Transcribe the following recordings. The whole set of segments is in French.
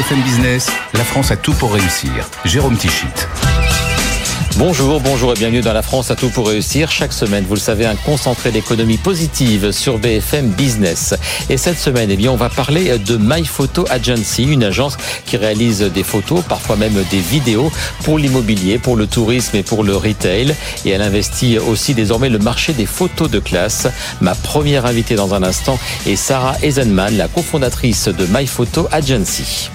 BFM Business, la France a tout pour réussir. Jérôme Tichit. Bonjour, bonjour et bienvenue dans la France à tout pour réussir. Chaque semaine, vous le savez, un concentré d'économie positive sur BFM Business. Et cette semaine, eh bien, on va parler de My Photo Agency, une agence qui réalise des photos, parfois même des vidéos pour l'immobilier, pour le tourisme et pour le retail. Et elle investit aussi désormais le marché des photos de classe. Ma première invitée dans un instant est Sarah Eisenman, la cofondatrice de My Photo Agency.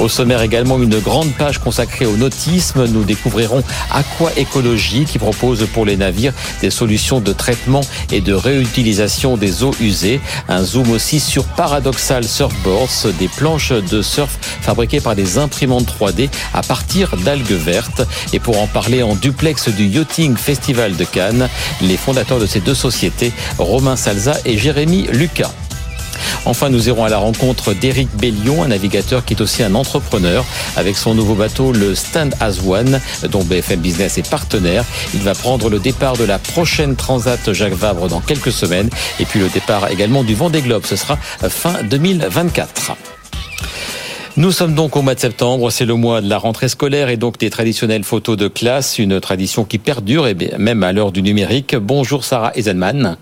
Au sommaire également une grande page consacrée au nautisme. Nous découvrirons Aqua Écologie qui propose pour les navires des solutions de traitement et de réutilisation des eaux usées. Un zoom aussi sur Paradoxal Surfboards, des planches de surf fabriquées par des imprimantes 3D à partir d'algues vertes. Et pour en parler en duplex du Yachting Festival de Cannes, les fondateurs de ces deux sociétés, Romain Salza et Jérémy Lucas. Enfin, nous irons à la rencontre d'Éric Bellion, un navigateur qui est aussi un entrepreneur, avec son nouveau bateau, le Stand as One, dont BFM Business est partenaire. Il va prendre le départ de la prochaine Transat Jacques Vabre dans quelques semaines, et puis le départ également du Vendée Globe. Ce sera fin 2024. Nous sommes donc au mois de septembre, c'est le mois de la rentrée scolaire et donc des traditionnelles photos de classe, une tradition qui perdure et même à l'heure du numérique. Bonjour Sarah Eisenman.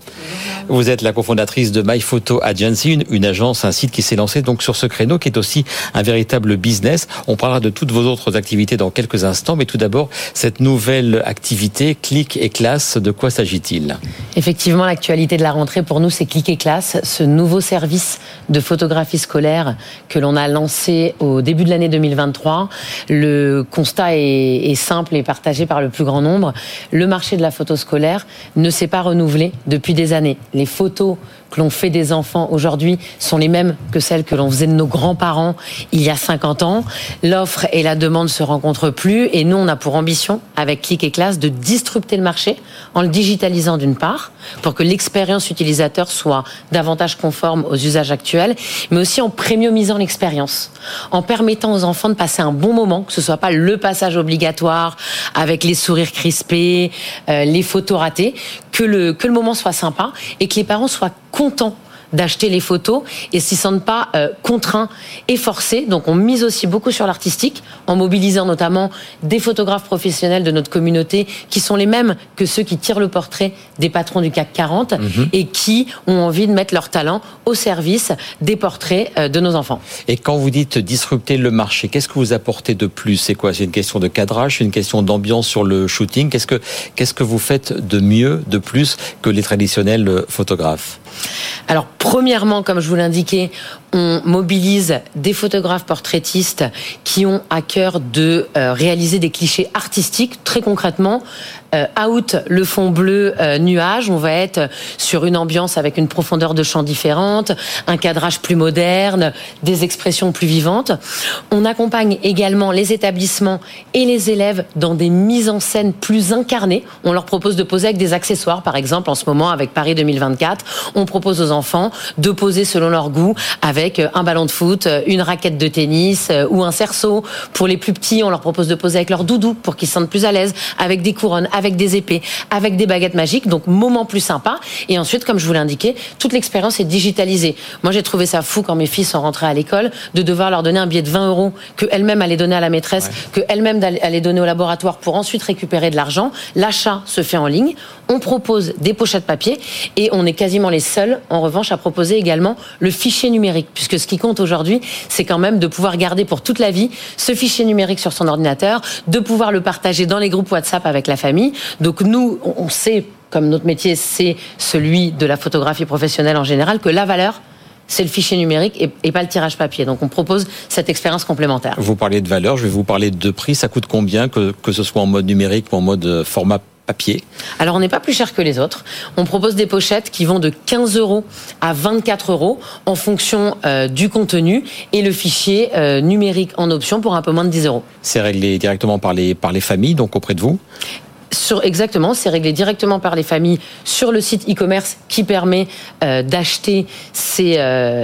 Vous êtes la cofondatrice de My Photo Agency, une, agence, un site qui s'est lancé donc sur ce créneau qui est aussi un véritable business. On parlera de toutes vos autres activités dans quelques instants, mais tout d'abord cette nouvelle activité Click et Classe, de quoi s'agit-il? Effectivement, l'actualité de la rentrée pour nous, c'est Click et Classe, ce nouveau service de photographie scolaire que l'on a lancé au début de l'année 2023. Le constat est, simple et partagé par le plus grand nombre. Le marché de la photo scolaire ne s'est pas renouvelé depuis des années. Les photos que l'on fait des enfants aujourd'hui sont les mêmes que celles que l'on faisait de nos grands-parents il y a 50 ans. L'offre et la demande se rencontrent plus et nous, on a pour ambition, avec Click et Classe, de disrupter le marché en le digitalisant d'une part, pour que l'expérience utilisateur soit davantage conforme aux usages actuels, mais aussi en premiumisant l'expérience, en permettant aux enfants de passer un bon moment, que ce soit pas le passage obligatoire avec les sourires crispés, euh, les photos ratées, que le, que le moment soit sympa et que les parents soient d'acheter les photos et s'y sentent pas euh, contraints et forcés. Donc on mise aussi beaucoup sur l'artistique en mobilisant notamment des photographes professionnels de notre communauté qui sont les mêmes que ceux qui tirent le portrait des patrons du CAC 40 mhm. et qui ont envie de mettre leur talent au service des portraits euh, de nos enfants. Et quand vous dites disrupter le marché, qu'est-ce que vous apportez de plus? C'est quoi? C'est une question de cadrage, c'est une question d'ambiance sur le shooting? Qu'est-ce que qu'est-ce que vous faites de mieux, de plus que les traditionnels photographes? Alors, premièrement, comme je vous l'indiquais, on mobilise des photographes portraitistes qui ont à cœur de euh, réaliser des clichés artistiques. Très concrètement, euh, out le fond bleu euh, nuage, on va être sur une ambiance avec une profondeur de champ différente, un cadrage plus moderne, des expressions plus vivantes. On accompagne également les établissements et les élèves dans des mises en scène plus incarnées. On leur propose de poser avec des accessoires, par exemple en ce moment avec Paris 2024. On propose aux enfants de poser selon leur goût euh, un ballon de foot, euh, une raquette de tennis euh, ou un cerceau. Pour les plus petits, on leur propose de poser avec leur doudou pour qu'ils se sentent plus à l'aise, avec des couronnes, avec des épées, avec des baguettes magiques. Donc moment plus sympa. Et ensuite, comme je vous l'ai indiqué, toute l'expérience est digitalisée. Moi, j'ai trouvé ça fou quand mes filles sont rentrées à l'école de devoir leur donner un billet de 20 euros que elle-même allait donner à la maîtresse, que elle-même allait donner au laboratoire pour ensuite récupérer de l'argent. L'achat se fait en ligne. On propose des pochettes papier et on est quasiment les seuls, en revanche, à proposer également le fichier numérique, puisque ce qui compte aujourd'hui, c'est quand même de pouvoir garder pour toute la vie ce fichier numérique sur son ordinateur, de pouvoir le partager dans les groupes WhatsApp avec la famille. Donc nous, on sait, comme notre métier, c'est celui de la photographie professionnelle en général, que la valeur, c'est le fichier numérique et, pas le tirage papier. Donc on propose cette expérience complémentaire. Vous parlez de valeur, je vais vous parler de prix. Ça coûte combien que, que ce soit en mode numérique ou en mode euh, format papier Alors on n'est pas plus cher que les autres. On propose des pochettes qui vont de 15 euros à 24 euros en fonction euh, du contenu et le fichier euh, numérique en option pour un peu moins de 10 euros. C'est réglé directement par les, par les familles, donc auprès de vous sur, exactement, c'est réglé directement par les familles sur le site e-commerce qui permet euh, d'acheter ces,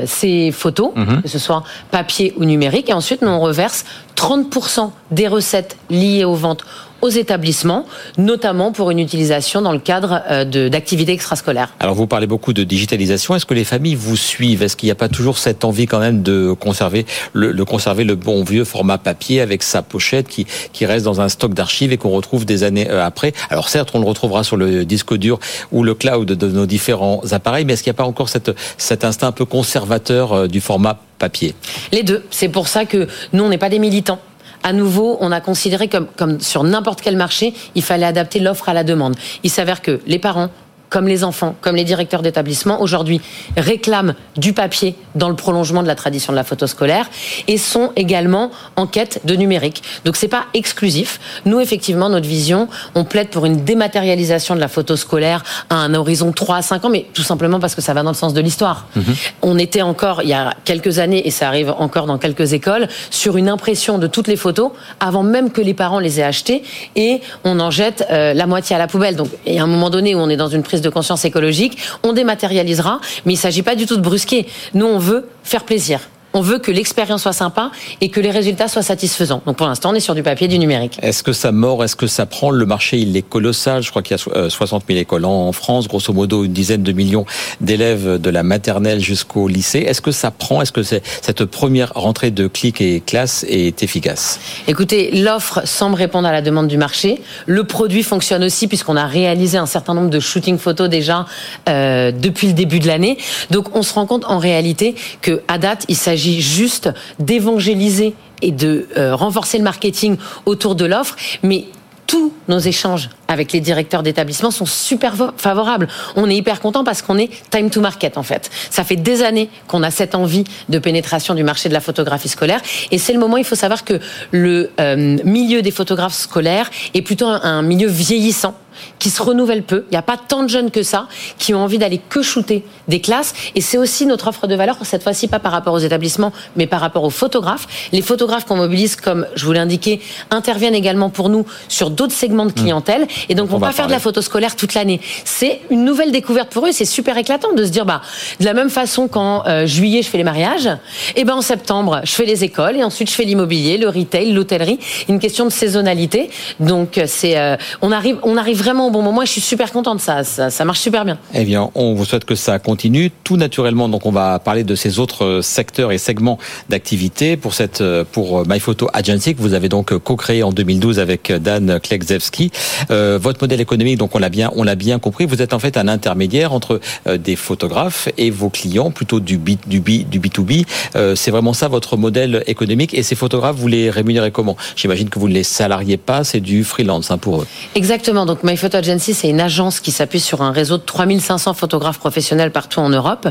ces photos, mhm. que ce soit papier ou numérique. Et ensuite, nous, on reverse 30% des recettes liées aux ventes aux établissements, notamment pour une utilisation dans le cadre euh, d'activités extrascolaires. Alors vous parlez beaucoup de digitalisation. Est-ce que les familles vous suivent? Est-ce qu'il n'y a pas toujours cette envie quand même de conserver le, conserver le bon vieux format papier avec sa pochette qui, qui reste dans un stock d'archives et qu'on retrouve des années euh, après? Alors certes, on le retrouvera sur le disque dur ou le cloud de nos différents appareils, mais est-ce qu'il n'y a pas encore cette, cet instinct un peu conservateur euh, du format papier? Les deux. C'est pour ça que nous, on n'est pas des militants à nouveau, on a considéré comme, sur n'importe quel marché, il fallait adapter l'offre à la demande. Il s'avère que les parents comme les enfants, comme les directeurs d'établissement, aujourd'hui réclament du papier dans le prolongement de la tradition de la photo scolaire et sont également en quête de numérique. Donc c'est pas exclusif. Nous, effectivement, notre vision, on plaide pour une dématérialisation de la photo scolaire à un horizon 3 à 5 ans, mais tout simplement parce que ça va dans le sens de l'histoire. Mhm. On était encore, il y a quelques années, et ça arrive encore dans quelques écoles, sur une impression de toutes les photos avant même que les parents les aient achetées et on en jette euh, la moitié à la poubelle. Donc, il y a un moment donné où on est dans une prise de conscience écologique. On dématérialisera, mais il ne s'agit pas du tout de brusquer. Nous, on veut faire plaisir. On veut que l'expérience soit sympa et que les résultats soient satisfaisants. Donc pour l'instant, on est sur du papier du numérique. Est-ce que ça mord? Est-ce que ça prend Le marché, il est colossal. Je crois qu'il y a 60 000 écoles en France, grosso modo une dizaine de millions d'élèves de la maternelle jusqu'au lycée. Est-ce que ça prend? Est-ce que cette première rentrée de clics et classes est efficace? Écoutez, l'offre semble répondre à la demande du marché. Le produit fonctionne aussi puisqu'on a réalisé un certain nombre de shootings photos déjà euh, depuis le début de l'année. Donc on se rend compte en réalité que à date, il s'agit s'agit juste d'évangéliser et de euh, renforcer le marketing autour de l'offre, mais tous nos échanges avec les directeurs d'établissement sont super favorables. On est hyper content parce qu'on est time to market en fait. Ça fait des années qu'on a cette envie de pénétration du marché de la photographie scolaire et c'est le moment. Il faut savoir que le euh, milieu des photographes scolaires est plutôt un milieu vieillissant qui se renouvellent peu. Il n'y a pas tant de jeunes que ça qui ont envie d'aller que shooter des classes. Et c'est aussi notre offre de valeur, cette fois-ci pas par rapport aux établissements, mais par rapport aux photographes. Les photographes qu'on mobilise, comme je vous l'ai indiqué, interviennent également pour nous sur d'autres segments de mmh. clientèle. Et donc, on va pas faire de la photo scolaire toute l'année. C'est une nouvelle découverte pour eux. C'est super éclatant de se dire, bah, de la même façon qu'en euh, juillet, je fais les mariages, et ben en septembre, je fais les écoles, et ensuite je fais l'immobilier, le retail, l'hôtellerie. Une question de saisonnalité. Donc, c'est, euh, on arrive, on arrive vraiment au bon moment et je suis super contente. Ça, ça, ça marche super bien. Eh bien, on vous souhaite que ça continue tout naturellement. Donc, on va parler de ces autres euh, secteurs et segments d'activité pour cette euh, pour euh, My Photo Agency que vous avez donc co-créé en 2012 avec Dan Klekzewski. Euh, votre modèle économique, donc on l'a bien on l'a bien compris. Vous êtes en fait un intermédiaire entre des photographes et vos clients, plutôt du B du B du B2B. Euh, c'est vraiment ça votre modèle économique. Et ces photographes, vous les rémunérez comment? J'imagine que vous ne les salariez pas, c'est du freelance hein, pour eux. Exactement. Donc My Photo Agency, c'est une agence qui s'appuie sur un réseau de 3500 photographes professionnels partout en Europe.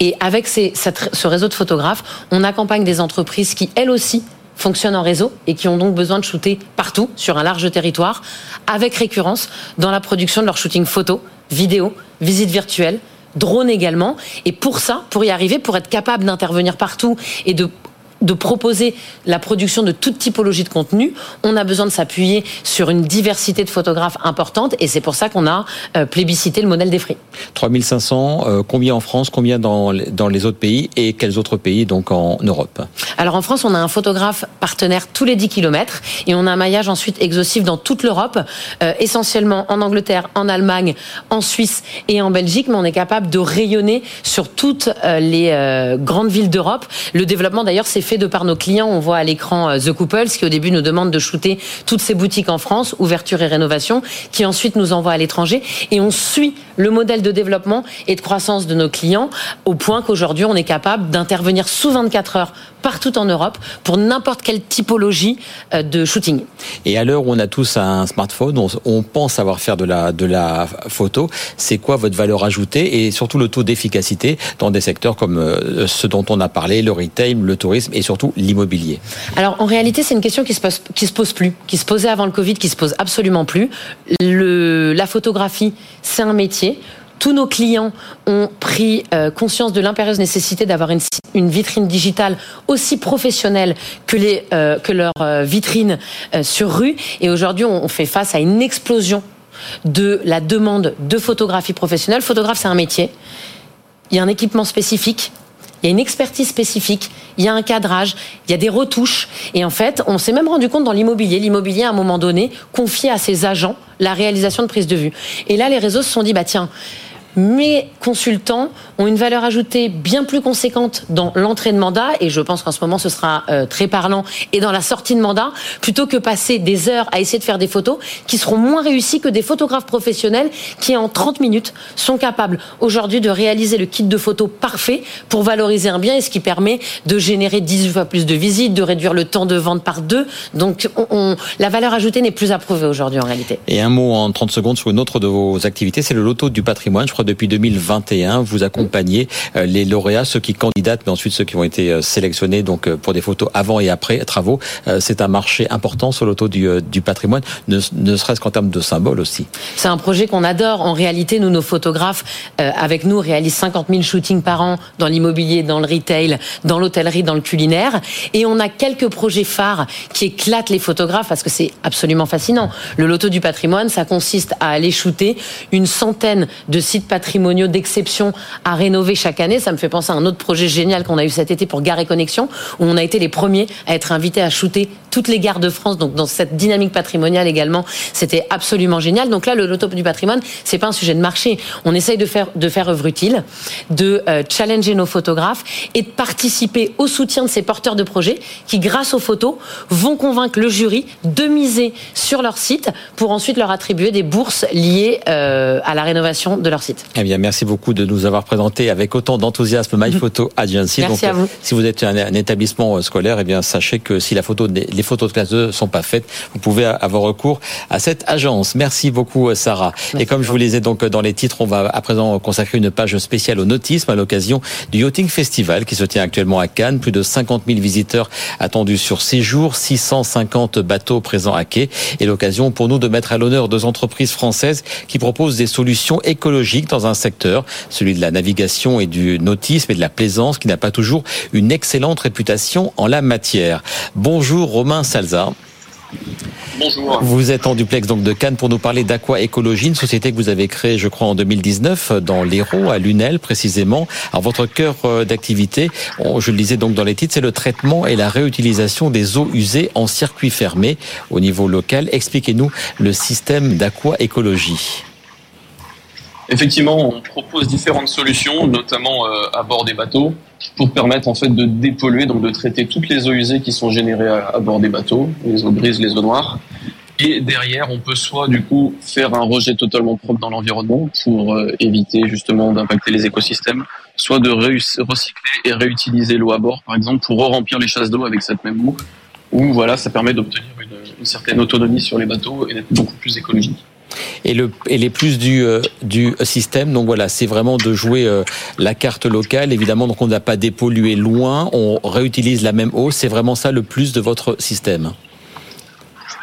Et avec ce réseau de photographes, on accompagne des entreprises qui, elles aussi, fonctionnent en réseau et qui ont donc besoin de shooter partout, sur un large territoire, avec récurrence, dans la production de leur shooting photo, vidéo, visite virtuelle, drone également. Et pour ça, pour y arriver, pour être capable d'intervenir partout et de de proposer la production de toute typologie de contenu, on a besoin de s'appuyer sur une diversité de photographes importante et c'est pour ça qu'on a euh, plébiscité le modèle des frais. 3500, euh, combien en France, combien dans, dans les autres pays et quels autres pays donc en Europe? Alors en France, on a un photographe partenaire tous les 10 km et on a un maillage ensuite exhaustif dans toute l'Europe, euh, essentiellement en Angleterre, en Allemagne, en Suisse et en Belgique, mais on est capable de rayonner sur toutes les grandes villes d'Europe. Le développement d'ailleurs s'est fait de par nos clients. On voit à l'écran euh, The Couples qui au début nous demande de shooter toutes ces boutiques en France, ouverture et rénovation, qui ensuite nous envoie à l'étranger. Et on suit le modèle de développement et de croissance de nos clients au point qu'aujourd'hui on est capable d'intervenir sous 24 heures partout en Europe pour n'importe quelle typologie euh, de shooting. Et à l'heure où on a tous un smartphone, on, pense savoir faire de la, de la photo. C'est quoi votre valeur ajoutée et surtout le taux d'efficacité dans des secteurs comme euh, ceux dont on a parlé, le retail, le tourisme et surtout l'immobilier Alors en réalité, c'est une question qui se pose, qui se pose plus, qui se posait avant le Covid, qui se pose absolument plus. La photographie, c'est un métier tous nos clients ont pris euh, conscience de l'impérieuse nécessité d'avoir une, vitrine digitale aussi professionnelle que, euh, leur euh, vitrine sur rue. Et aujourd'hui, on fait face à une explosion de la demande de photographie professionnelle. Photographe, c'est un métier. Il y a un équipement spécifique il y a une expertise spécifique, il y a un cadrage, il y a des retouches. Et en fait, on s'est même rendu compte dans l'immobilier, l'immobilier à un moment donné confiait à ses agents la réalisation de prise de vue. Et là, les réseaux se sont dit, bah tiens, mes consultants ont une valeur ajoutée bien plus conséquente dans l'entrée de mandat, et je pense qu'en ce moment ce sera euh, très parlant, et dans la sortie de mandat, plutôt que passer des heures à essayer de faire des photos qui seront moins réussies que des photographes professionnels qui, en 30 minutes, sont capables aujourd'hui de réaliser le kit de photos parfait pour valoriser un bien, et ce qui permet de générer 18 fois plus de visites, de réduire le temps de vente par deux. Donc on, la valeur ajoutée n'est plus approuvée aujourd'hui en réalité. Et un mot en 30 secondes sur une autre de vos activités, c'est le loto du patrimoine. Depuis 2021. Vous accompagnez euh, les lauréats, ceux qui candidatent, mais ensuite ceux qui ont été euh, sélectionnés donc euh, pour des photos avant et après travaux. C'est un marché important sur l'auto du, du patrimoine, ne, serait-ce qu'en termes de symbole aussi. C'est un projet qu'on adore. En réalité, nous, nos photographes, avec nous, réalisent 50 000 shootings par an dans l'immobilier, dans le retail, dans l'hôtellerie, dans le culinaire. Et on a quelques projets phares qui éclatent les photographes parce que c'est absolument fascinant. Le loto du patrimoine, ça consiste à aller shooter une centaine de sites patrimoniaux d'exception à rénover chaque année. Ça me fait penser à un autre projet génial qu'on a eu cet été pour Gare et Connexion, où on a été les premiers à être invités à shooter toutes les gares de France. Donc dans cette dynamique patrimoniale également, c'était absolument génial. Donc là, le loto du patrimoine, c'est pas un sujet de marché. On essaye de faire de faire œuvre utile, de euh, challenger nos photographes et de participer au soutien de ces porteurs de projets qui, grâce aux photos, vont convaincre le jury de miser sur leur site pour ensuite leur attribuer des bourses liées euh, à la rénovation de leur site. Eh bien, merci beaucoup de nous avoir présenté avec autant d'enthousiasme MyPhoto Agency. Merci à vous. Si vous êtes un, établissement euh, scolaire, eh bien, sachez que si la photo, les photos de classe 2 sont pas faites, vous pouvez avoir recours à cette agence. Merci beaucoup, euh, Sarah. Et comme je vous lisais donc dans les titres, on va à présent consacrer une page spéciale au nautisme à l'occasion du Yachting Festival qui se tient actuellement à Cannes. Plus de 50 000 visiteurs attendus sur six jours, 650 bateaux présents à quai et l'occasion pour nous de mettre à l'honneur deux entreprises françaises qui proposent des solutions écologiques dans un secteur, celui de la navigation et du nautisme et de la plaisance, qui n'a pas toujours une excellente réputation en la matière. Bonjour Romain Salza. Bonjour. Vous êtes en duplex donc de Cannes pour nous parler d'Aqua Écologie, une société que vous avez créée, je crois, en 2019 dans l'Hérault, à Lunel précisément. Alors votre cœur euh, d'activité, je le disais donc dans les titres, c'est le traitement et la réutilisation des eaux usées en circuit fermé au niveau local. Expliquez-nous le système d'Aqua Écologie. Effectivement, on propose différentes solutions, notamment euh, à bord des bateaux, pour permettre en fait de dépolluer, donc de traiter toutes les eaux usées qui sont générées à, bord des bateaux, les eaux grises, les eaux noires. Et derrière, on peut soit du coup faire un rejet totalement propre dans l'environnement pour euh, éviter justement d'impacter les écosystèmes, soit de recycler et réutiliser l'eau à bord, par exemple, pour re-remplir les chasses d'eau avec cette même eau. Ou voilà, ça permet d'obtenir une certaine autonomie sur les bateaux et d'être beaucoup plus écologique et, le, et les plus du, euh, du système. Donc voilà, c'est vraiment de jouer euh, la carte locale. Évidemment, donc on n'a pas dépollué loin, on réutilise la même eau. C'est vraiment ça le plus de votre système.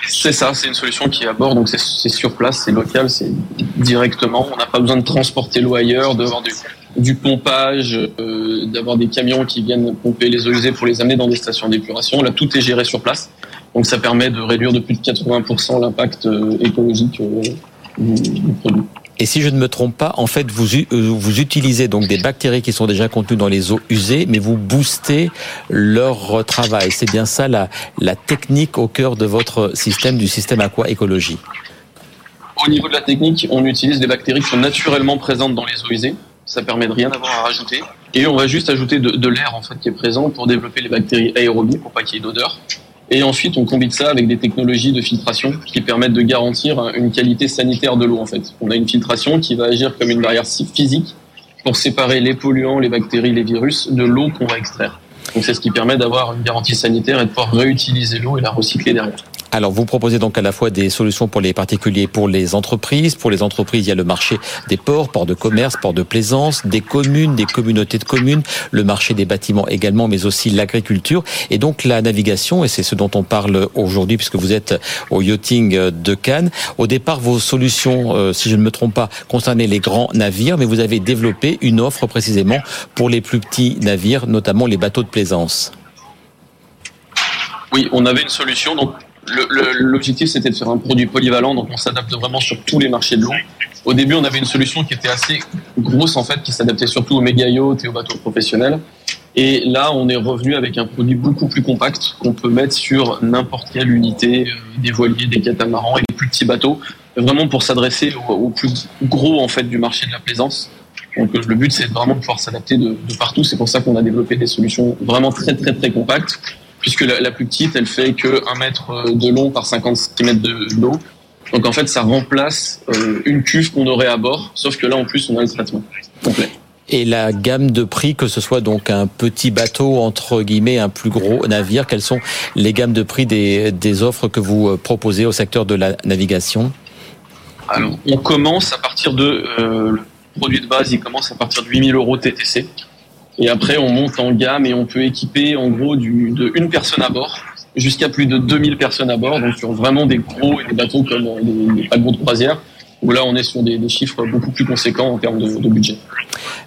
C'est ça, c'est une solution qui est à bord, donc c'est sur place, c'est local, c'est directement. On n'a pas besoin de transporter l'eau ailleurs, d'avoir du, du pompage, euh, d'avoir des camions qui viennent pomper les eaux usées pour les amener dans des stations d'épuration. Là, tout est géré sur place. Donc ça permet de réduire de plus de 80% l'impact euh, écologique euh, du, produit. Et si je ne me trompe pas, en fait, vous, euh, vous utilisez donc des bactéries qui sont déjà contenues dans les eaux usées, mais vous boostez leur travail. C'est bien ça la, la technique au cœur de votre système, du système aqua écologie. Au niveau de la technique, on utilise des bactéries qui sont naturellement présentes dans les eaux usées. Ça permet de rien avoir à rajouter. Et on va juste ajouter de, de l'air en fait qui est présent pour développer les bactéries aérobies pour pas qu'il y ait d'odeur. Et ensuite, on combine ça avec des technologies de filtration qui permettent de garantir une qualité sanitaire de l'eau. En fait, on a une filtration qui va agir comme une barrière physique pour séparer les polluants, les bactéries, les virus de l'eau qu'on va extraire. Donc c'est ce qui permet d'avoir une garantie sanitaire et de pouvoir réutiliser l'eau et la recycler derrière. Alors, vous proposez donc à la fois des solutions pour les particuliers, pour les entreprises. Pour les entreprises, il y a le marché des ports, ports de commerce, ports de plaisance, des communes, des communautés de communes, le marché des bâtiments également, mais aussi l'agriculture et donc la navigation. Et c'est ce dont on parle aujourd'hui puisque vous êtes au yachting de Cannes. Au départ, vos solutions, euh, si je ne me trompe pas, concernaient les grands navires, mais vous avez développé une offre précisément pour les plus petits navires, notamment les bateaux de plaisance. Oui, on avait une solution. L'objectif, c'était de faire un produit polyvalent, donc on s'adapte vraiment sur tous les marchés de l'eau. Au début, on avait une solution qui était assez grosse, en fait, qui s'adaptait surtout aux méga yachts et aux bateaux professionnels. Et là, on est revenu avec un produit beaucoup plus compact qu'on peut mettre sur n'importe quelle unité des voiliers, des catamarans et des plus petits bateaux, vraiment pour s'adresser aux, plus gros en fait du marché de la plaisance. Donc le but c'est vraiment de pouvoir s'adapter de, partout. C'est pour ça qu'on a développé des solutions vraiment très très très compactes, puisque la, plus petite elle fait que 1 mètre de long par 50 cm de d'eau. Donc en fait ça remplace euh, une cuve qu'on aurait à bord, sauf que là en plus on a le traitement complet. Et la gamme de prix, que ce soit donc un petit bateau, entre guillemets, un plus gros navire, quelles sont les gammes de prix des, des offres que vous euh, proposez au secteur de la navigation? Alors, on commence à partir de... Euh, le produit de base, il commence à partir de 8000 euros TTC. Et après, on monte en gamme et on peut équiper en gros du, de une personne à bord jusqu'à plus de 2000 personnes à bord, donc sur vraiment des gros et des bateaux comme les, les de croisière où là on est sur des, chiffres beaucoup plus conséquents en termes de, budget.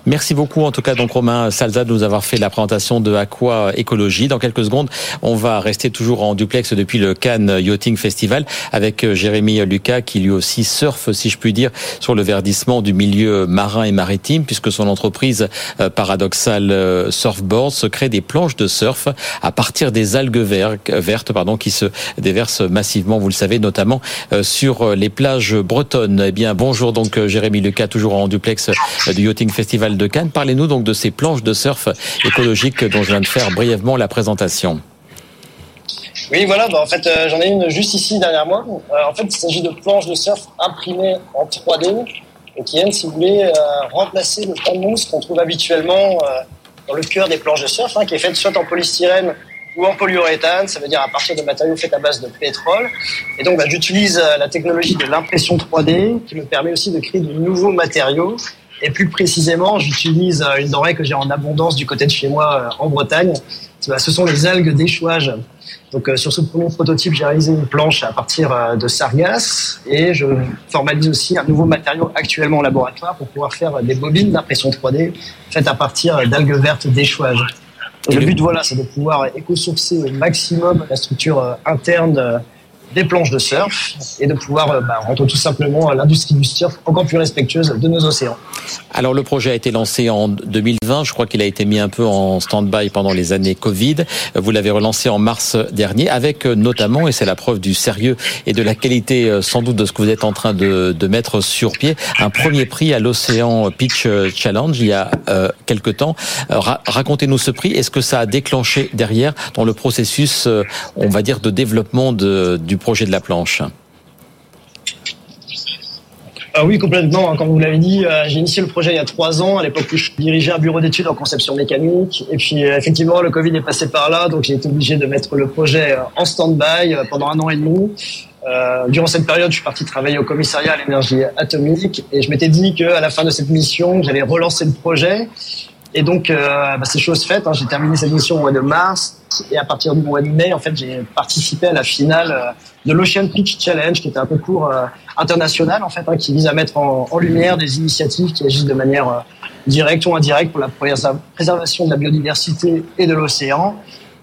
Merci beaucoup en tout cas donc Romain Salza de nous avoir fait la présentation de Aqua Écologie. Dans quelques secondes, on va rester toujours en duplex depuis le Cannes Yachting Festival avec euh, Jérémy Lucas qui lui aussi surfe, si je puis dire, sur le verdissement du milieu marin et maritime puisque son entreprise euh, Paradoxal euh, Surfboard se crée des planches de surf à partir des algues vertes pardon, qui se déversent massivement, vous le savez, notamment sur les plages bretonnes. Eh bien, bonjour donc euh, Jérémy Lucas, toujours en duplex euh, du Yachting Festival de Cannes. Parlez-nous donc de ces planches de surf écologiques dont je viens de faire brièvement la présentation. Oui, voilà, bah, en fait, euh, j'en ai une juste ici derrière moi. en fait, il s'agit de planches de surf imprimées en 3D et qui viennent, si vous voulez, remplacer le pan de mousse qu'on trouve habituellement dans le cœur des planches de surf, hein, qui est faite soit en polystyrène ou en polyuréthane, ça veut dire à partir de matériaux faits à base de pétrole. Et donc, bah, j'utilise euh, la technologie de l'impression 3D qui me permet aussi de créer de nouveaux matériaux. Et plus précisément, j'utilise euh, une denrée que j'ai en abondance du côté de chez moi euh, en Bretagne. Bah, ce sont les algues d'échouage. Donc, sur ce premier prototype, j'ai réalisé une planche à partir de sargasses et je formalise aussi un nouveau matériau actuellement au laboratoire pour pouvoir faire des bobines d'impression 3D faites à partir d'algues vertes d'échouage le but, voilà, c'est de pouvoir éco-sourcer au maximum la structure euh, interne euh, des planches de surf et de pouvoir euh, bah, rendre tout simplement l'industrie du surf encore plus respectueuse de nos océans. Alors le projet a été lancé en 2020, je crois qu'il a été mis un peu en stand-by pendant les années Covid. Vous l'avez relancé en mars dernier avec euh, notamment, et c'est la preuve du sérieux et de la qualité euh, sans doute de ce que vous êtes en train de, de mettre sur pied, un premier prix à l'Océan Pitch Challenge il y a euh, quelque temps. Racontez-nous ce prix, est-ce que ça a déclenché derrière dans le processus, on va dire, de développement de, du projet de la planche ah oui, complètement. Comme vous l'avez dit, euh, j'ai initié le projet il y a trois ans, à l'époque où je dirigeais un bureau d'études en conception mécanique. Et puis, euh, effectivement, le Covid est passé par là, donc j'ai été obligé de mettre le projet euh, en stand-by pendant un an et demi. durant cette période, je suis parti travailler au commissariat à l'énergie atomique et je m'étais dit qu'à la fin de cette mission, j'allais relancer le projet. Et donc, bah, c'est chose faite. Hein. J'ai terminé cette mission au mois de mars. Et à partir du mois de mai, en fait, j'ai participé à la finale euh, de l'Ocean Pitch Challenge, qui est un concours euh, international, en fait, hein, qui vise à mettre en, lumière des initiatives qui agissent de manière euh, directe ou indirecte pour la préservation de la biodiversité et de l'océan.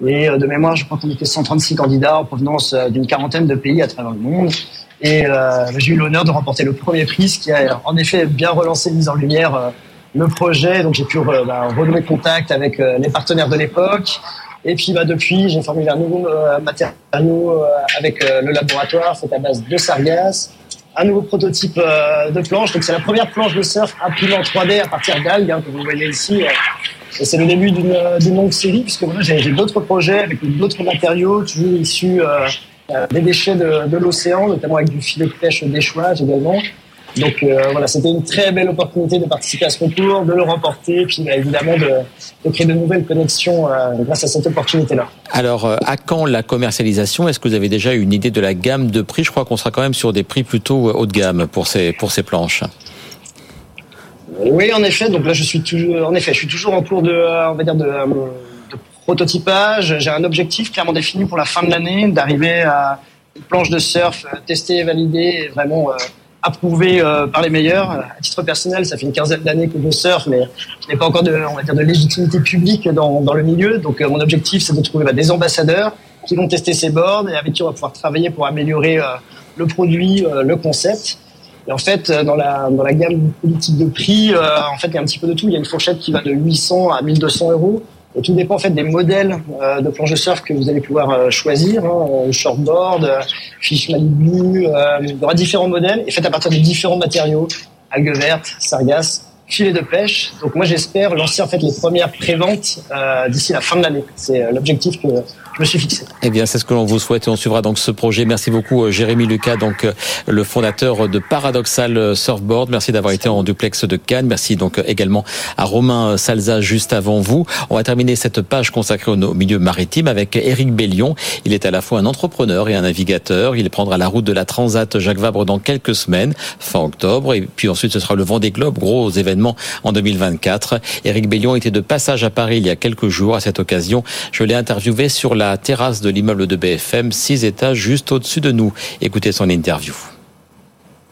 Et de mémoire, je crois qu'on était 136 candidats en provenance d'une quarantaine de pays à travers le monde. Et j'ai eu l'honneur de remporter le premier prix, ce qui a en effet bien relancé, mise en lumière le projet. Donc j'ai pu bah, renouer contact avec les partenaires de l'époque, et puis bah, depuis, j'ai formulé un nouveau euh, matériau euh, avec euh, le laboratoire, fait à base de sargasses, un nouveau prototype de planche. Donc c'est la première planche de surf imprimée en 3D à partir d'algues, hein, que vous voyez ici. Et c'est le début d'une longue série, puisque voilà, j'ai d'autres projets avec d'autres matériaux, toujours issus des déchets de, de l'océan, notamment avec du filet de pêche d'échouage également. Donc euh, voilà, c'était une très belle opportunité de participer à ce concours, de le remporter, puis bah, évidemment de, créer de nouvelles connexions euh, grâce à cette opportunité-là. Alors, euh, à quand la commercialisation? Est-ce que vous avez déjà une idée de la gamme de prix? Je crois qu'on sera quand même sur des prix plutôt haut de gamme pour ces pour ces planches. Oui, en effet. Donc là, je suis toujours, en effet, je suis toujours en cours de, on va dire de, de prototypage. J'ai un objectif clairement défini pour la fin de l'année, d'arriver à une planche de surf testée, validée, et vraiment approuvé euh, par les meilleurs. À titre personnel, ça fait une quinzaine d'années que je surfe, mais je n'ai pas encore de, on va dire, de légitimité publique dans, dans le milieu. Donc, euh, mon objectif, c'est de trouver bah, des ambassadeurs qui vont tester ces boards et avec qui on va pouvoir travailler pour améliorer euh, le produit, le concept. Et en fait, dans la, dans la gamme politique de prix, en fait, il y a un petit peu de tout. Il y a une fourchette qui va de 800 à 1200 euros. Tout dépend en fait des modèles euh, de planche de surf que vous allez pouvoir euh, choisir, hein, shortboard, fish Malibu, il y aura différents modèles. Et fait à partir de différents matériaux, algues vertes, sargasses, filet de pêche. Donc moi j'espère lancer en fait les premières préventes euh, d'ici la fin de l'année. C'est euh, l'objectif que je me suis fixé. Eh bien, c'est ce que l'on vous souhaite et on suivra donc ce projet. Merci beaucoup, euh, Jérémy Lucas, donc le fondateur de Paradoxal Surfboard. Merci d'avoir été en duplex de Cannes. Merci donc également à Romain Salza juste avant vous. On va terminer cette page consacrée au milieu maritime avec Éric Bellion. Il est à la fois un entrepreneur et un navigateur. Il prendra la route de la Transat Jacques Vabre dans quelques semaines, fin octobre, et puis ensuite ce sera le Vendée Globe, gros événement en 2024. Éric Bellion était de passage à Paris il y a quelques jours. À cette occasion, je l'ai interviewé sur la terrasse de l'immeuble de BFM, six étages juste au-dessus de nous. Écoutez son interview.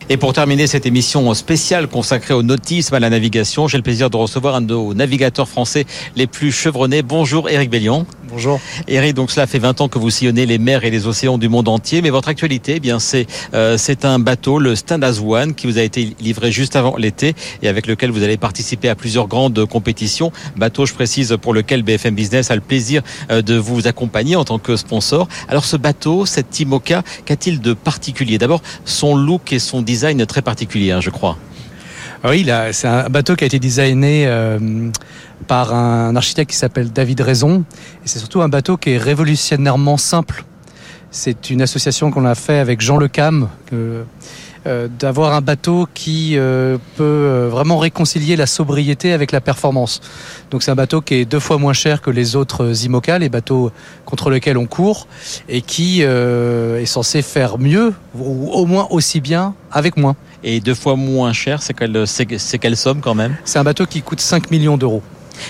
Et pour terminer cette émission spéciale consacrée au nautisme, à la navigation, j'ai le plaisir de recevoir un de nos navigateurs français les plus chevronnés. Bonjour Éric Bellion. Bonjour. Éric, donc cela fait 20 ans que vous sillonnez les mers et les océans du monde entier, mais votre actualité, eh bien c'est euh, c'est un bateau, le Standas One, qui vous a été livré juste avant l'été et avec lequel vous allez participer à plusieurs grandes compétitions. Bateau, je précise, pour lequel BFM Business a le plaisir euh, de vous accompagner en tant que sponsor. Alors ce bateau, cette Timoca, qu'a-t-il de particulier? D'abord, son look et son design très particulier, hein, je crois. Oui, c'est un bateau qui a été designé euh, par un architecte qui s'appelle David Raison. Et c'est surtout un bateau qui est révolutionnairement simple. C'est une association qu'on a fait avec Jean Le Cam, d'avoir un bateau qui euh, peut euh, vraiment réconcilier la sobriété avec la performance. Donc c'est un bateau qui est deux fois moins cher que les autres IMOCA, les bateaux contre lesquels on court, et qui est censé faire mieux, ou au moins aussi bien, avec moins. Et deux fois moins cher, c'est quelle, quelle somme quand même? C'est un bateau qui coûte 5 millions d'euros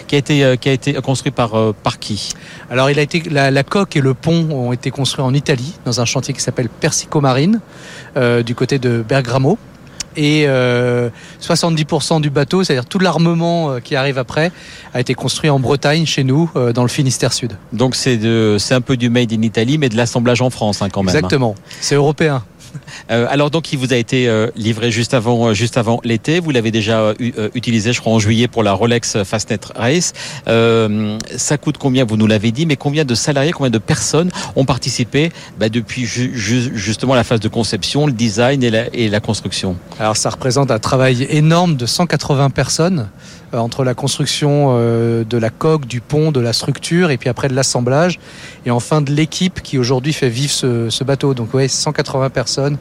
qui a été euh, qui a été construit par euh, par qui? Alors il a été la, coque et le pont ont été construits en Italie dans un chantier qui s'appelle Persico Marine euh, du côté de Bergamo et 70% du bateau, c'est-à-dire tout l'armement qui arrive après, a été construit en Bretagne, chez nous, dans le Finistère Sud. Donc c'est un peu du made in Italy, mais de l'assemblage en France hein, quand même. Hein. Exactement, c'est européen. Euh, alors donc il vous a été euh, livré juste avant euh, juste avant l'été. Vous l'avez déjà utilisé, je crois, en juillet pour la Rolex Fastnet Race. ça coûte combien Vous nous l'avez dit, mais combien de salariés, combien de personnes ont participé bah, depuis justement la phase de conception, le design et la, et la construction? Alors ça représente un travail énorme de 180 personnes entre la construction de la coque, du pont, de la structure et puis après de l'assemblage et enfin de l'équipe qui aujourd'hui fait vivre ce, ce bateau. Donc ouais, 180 personnes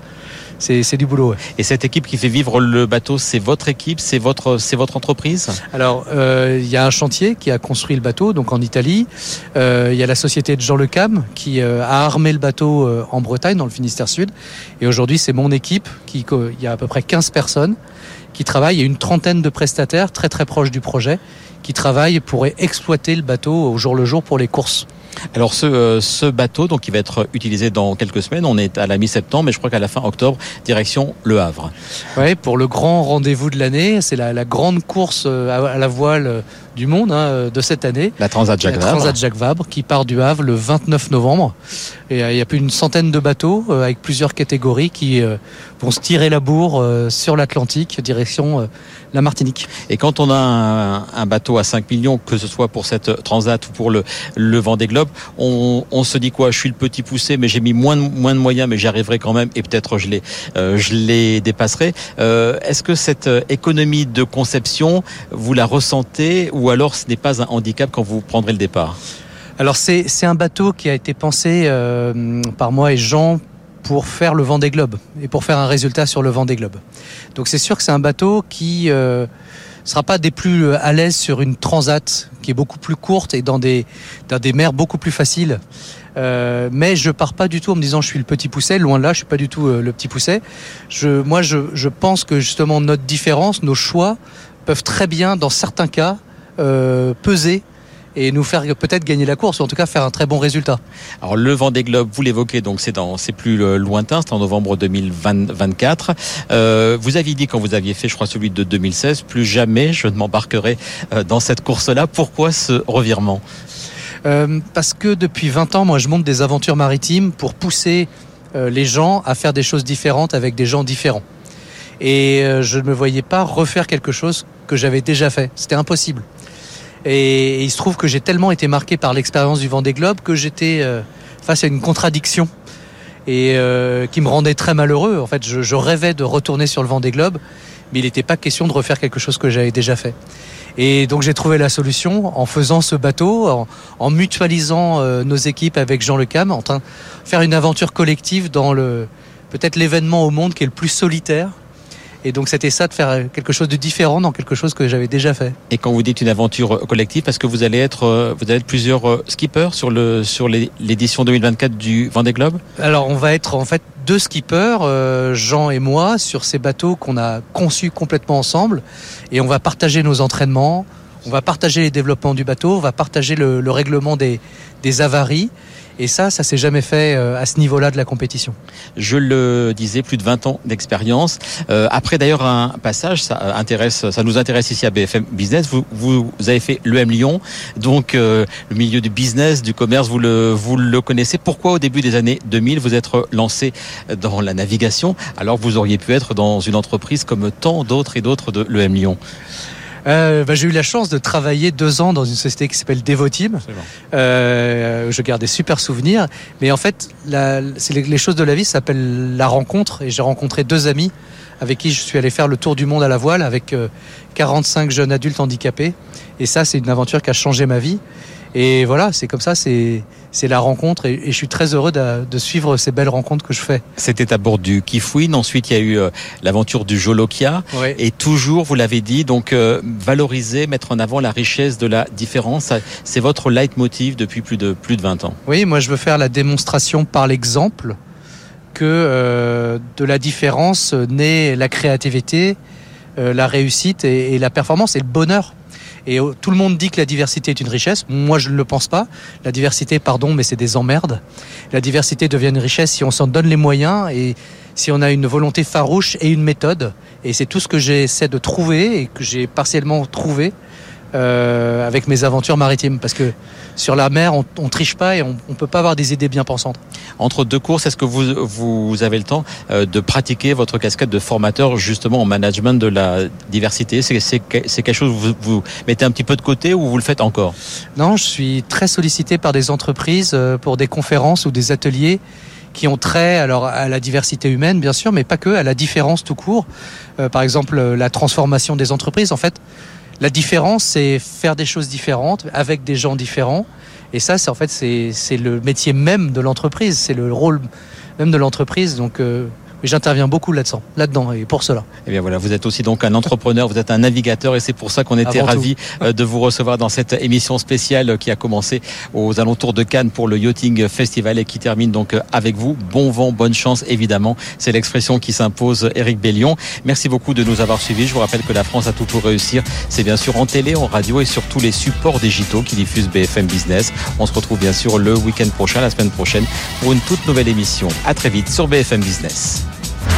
c'est du boulot. Et cette équipe qui fait vivre le bateau, c'est votre équipe, c'est votre, c'est votre entreprise? Alors, euh, il y a un chantier qui a construit le bateau, donc en Italie. Euh, il y a la société de Jean Le Cam qui euh, a armé le bateau en Bretagne, dans le Finistère Sud. Et aujourd'hui, c'est mon équipe, qui, il y a à peu près 15 personnes qui travaillent. Il y a une trentaine de prestataires très très proches du projet qui travaillent pour exploiter le bateau au jour le jour pour les courses. Alors ce, euh, ce bateau, donc, il va être utilisé dans quelques semaines. On est à la mi-septembre, mais je crois qu'à la fin octobre, direction Le Havre. Oui, pour le grand rendez-vous de l'année, c'est la, la, grande course euh, à la voile euh, du monde hein, de cette année. La Transat Jacques Vabre. Transat Jacques Vabre qui part du Havre le 29 novembre. Et il y a plus d'une centaine de bateaux avec plusieurs catégories qui vont se tirer la bourre sur l'Atlantique, direction la Martinique. Et quand on a un, bateau à 5 millions, que ce soit pour cette Transat ou pour le, le Vendée Globe, on, on, se dit quoi? Je suis le petit poussé, mais j'ai mis moins de, moins de moyens, mais j'y arriverai quand même, et peut-être je les, euh, je les dépasserai. Euh, Est-ce que cette euh, économie de conception, vous la ressentez, ou alors ce n'est pas un handicap quand vous prendrez le départ? Alors c'est un bateau qui a été pensé euh, par moi et Jean pour faire le vent des globes et pour faire un résultat sur le vent des globes. Donc c'est sûr que c'est un bateau qui euh, sera pas des plus euh, à l'aise sur une transat qui est beaucoup plus courte et dans des dans des mers beaucoup plus faciles. Euh, mais je pars pas du tout en me disant je suis le petit pousset, loin de là, je suis pas du tout le petit pousset. Moi, je, je pense que justement notre différence, nos choix peuvent très bien, dans certains cas, peser et nous faire peut-être gagner la course ou en tout cas faire un très bon résultat. Alors le Vendée Globe, vous l'évoquez, donc c'est dans c'est plus euh, lointain, c'est en novembre 2024. Euh, vous aviez dit quand vous aviez fait, je crois, celui de 2016, plus jamais je ne m'embarquerai euh, dans cette course-là. Pourquoi ce revirement? Euh, Parce que depuis 20 ans, moi, je monte des aventures maritimes pour pousser les gens à faire des choses différentes avec des gens différents. Et je ne me voyais pas refaire quelque chose que j'avais déjà fait. C'était impossible. Et, il se trouve que j'ai tellement été marqué par l'expérience du Vendée Globe que j'étais euh, face à une contradiction et euh, qui me rendait très malheureux. En fait, je, rêvais de retourner sur le Vendée Globe, mais il n'était pas question de refaire quelque chose que j'avais déjà fait. Et donc j'ai trouvé la solution en faisant ce bateau, en, en mutualisant euh, nos équipes avec Jean Le Cam, en train de faire une aventure collective dans le peut-être l'événement au monde qui est le plus solitaire et donc c'était ça de faire quelque chose de différent dans quelque chose que j'avais déjà fait. Et quand vous dites une aventure collective, parce que vous allez être, euh, vous allez être plusieurs euh, skippers sur le sur l'édition 2024 du Vendée Globe? Alors on va être en fait deux skippers, euh, Jean et moi, sur ces bateaux qu'on a conçus complètement ensemble, et on va partager nos entraînements. On va partager les développements du bateau, on va partager le, le règlement des, des avaries. Et ça, ça s'est jamais fait euh, à ce niveau-là de la compétition. Je le disais, plus de 20 ans d'expérience. Euh, après d'ailleurs un passage, ça intéresse, ça nous intéresse ici à BFM Business. Vous, vous, avez fait l'EM Lyon, donc euh, le milieu du business, du commerce, vous le, vous le connaissez. Pourquoi au début des années 2000 vous êtes lancé dans la navigation alors vous auriez pu être dans une entreprise comme tant d'autres et d'autres de l'EM Lyon? Euh, bah, J'ai eu la chance de travailler deux ans dans une société qui s'appelle Devoteam. Euh, je garde des super souvenirs. Mais en fait, la, les, les, choses de la vie s'appellent la rencontre. Et j'ai rencontré deux amis avec qui je suis allé faire le tour du monde à la voile avec 45 euh, jeunes adultes handicapés. Et ça, c'est une aventure qui a changé ma vie. Et voilà, c'est comme ça, c'est c'est la rencontre et, et, je suis très heureux de, de, suivre ces belles rencontres que je fais. C'était à bord du Kifouine, ensuite il y a eu euh, l'aventure du Jolokia oui. et toujours, vous l'avez dit, donc euh, valoriser, mettre en avant la richesse de la différence, c'est votre leitmotiv depuis plus de plus de 20 ans. Oui, moi je veux faire la démonstration par l'exemple que euh, de la différence naît la créativité, euh, la réussite et, et la performance et le bonheur. Et tout le monde dit que la diversité est une richesse. Moi, je ne le pense pas. La diversité, pardon, mais c'est des emmerdes. La diversité devient une richesse si on s'en donne les moyens et si on a une volonté farouche et une méthode. Et c'est tout ce que j'essaie de trouver et que j'ai partiellement trouvé euh, avec mes aventures maritimes. Parce que sur la mer, on, on triche pas et on ne peut pas avoir des idées bien pensantes. Entre deux courses, est-ce que vous, vous avez le temps euh, de pratiquer votre casquette de formateur justement en management de la diversité? C'est quelque chose que vous, vous mettez un petit peu de côté ou vous le faites encore? Non, je suis très sollicité par des entreprises euh, pour des conférences ou des ateliers qui ont trait alors à la diversité humaine bien sûr mais pas que à la différence tout court euh, par exemple la transformation des entreprises en fait la différence, c'est faire des choses différentes avec des gens différents. Et ça, c'est en fait, c'est le métier même de l'entreprise, c'est le rôle même de l'entreprise. Donc, euh, j'interviens beaucoup là-dedans, là-dedans, et pour cela. Et eh bien voilà, vous êtes aussi donc un entrepreneur, vous êtes un navigateur, et c'est pour ça qu'on était ravis euh, de vous recevoir dans cette émission spéciale qui a commencé aux alentours de Cannes pour le Yachting Festival et qui termine donc avec vous. Bon vent, bonne chance, évidemment. C'est l'expression qui s'impose, Eric Bellion. Merci beaucoup de nous avoir suivis. Je vous rappelle que la France a tout pour réussir. C'est bien sûr en télé, en radio et sur tous les supports digitaux qui diffusent BFM Business. On se retrouve bien sûr le week-end prochain, la semaine prochaine, pour une toute nouvelle émission. À très vite sur BFM Business.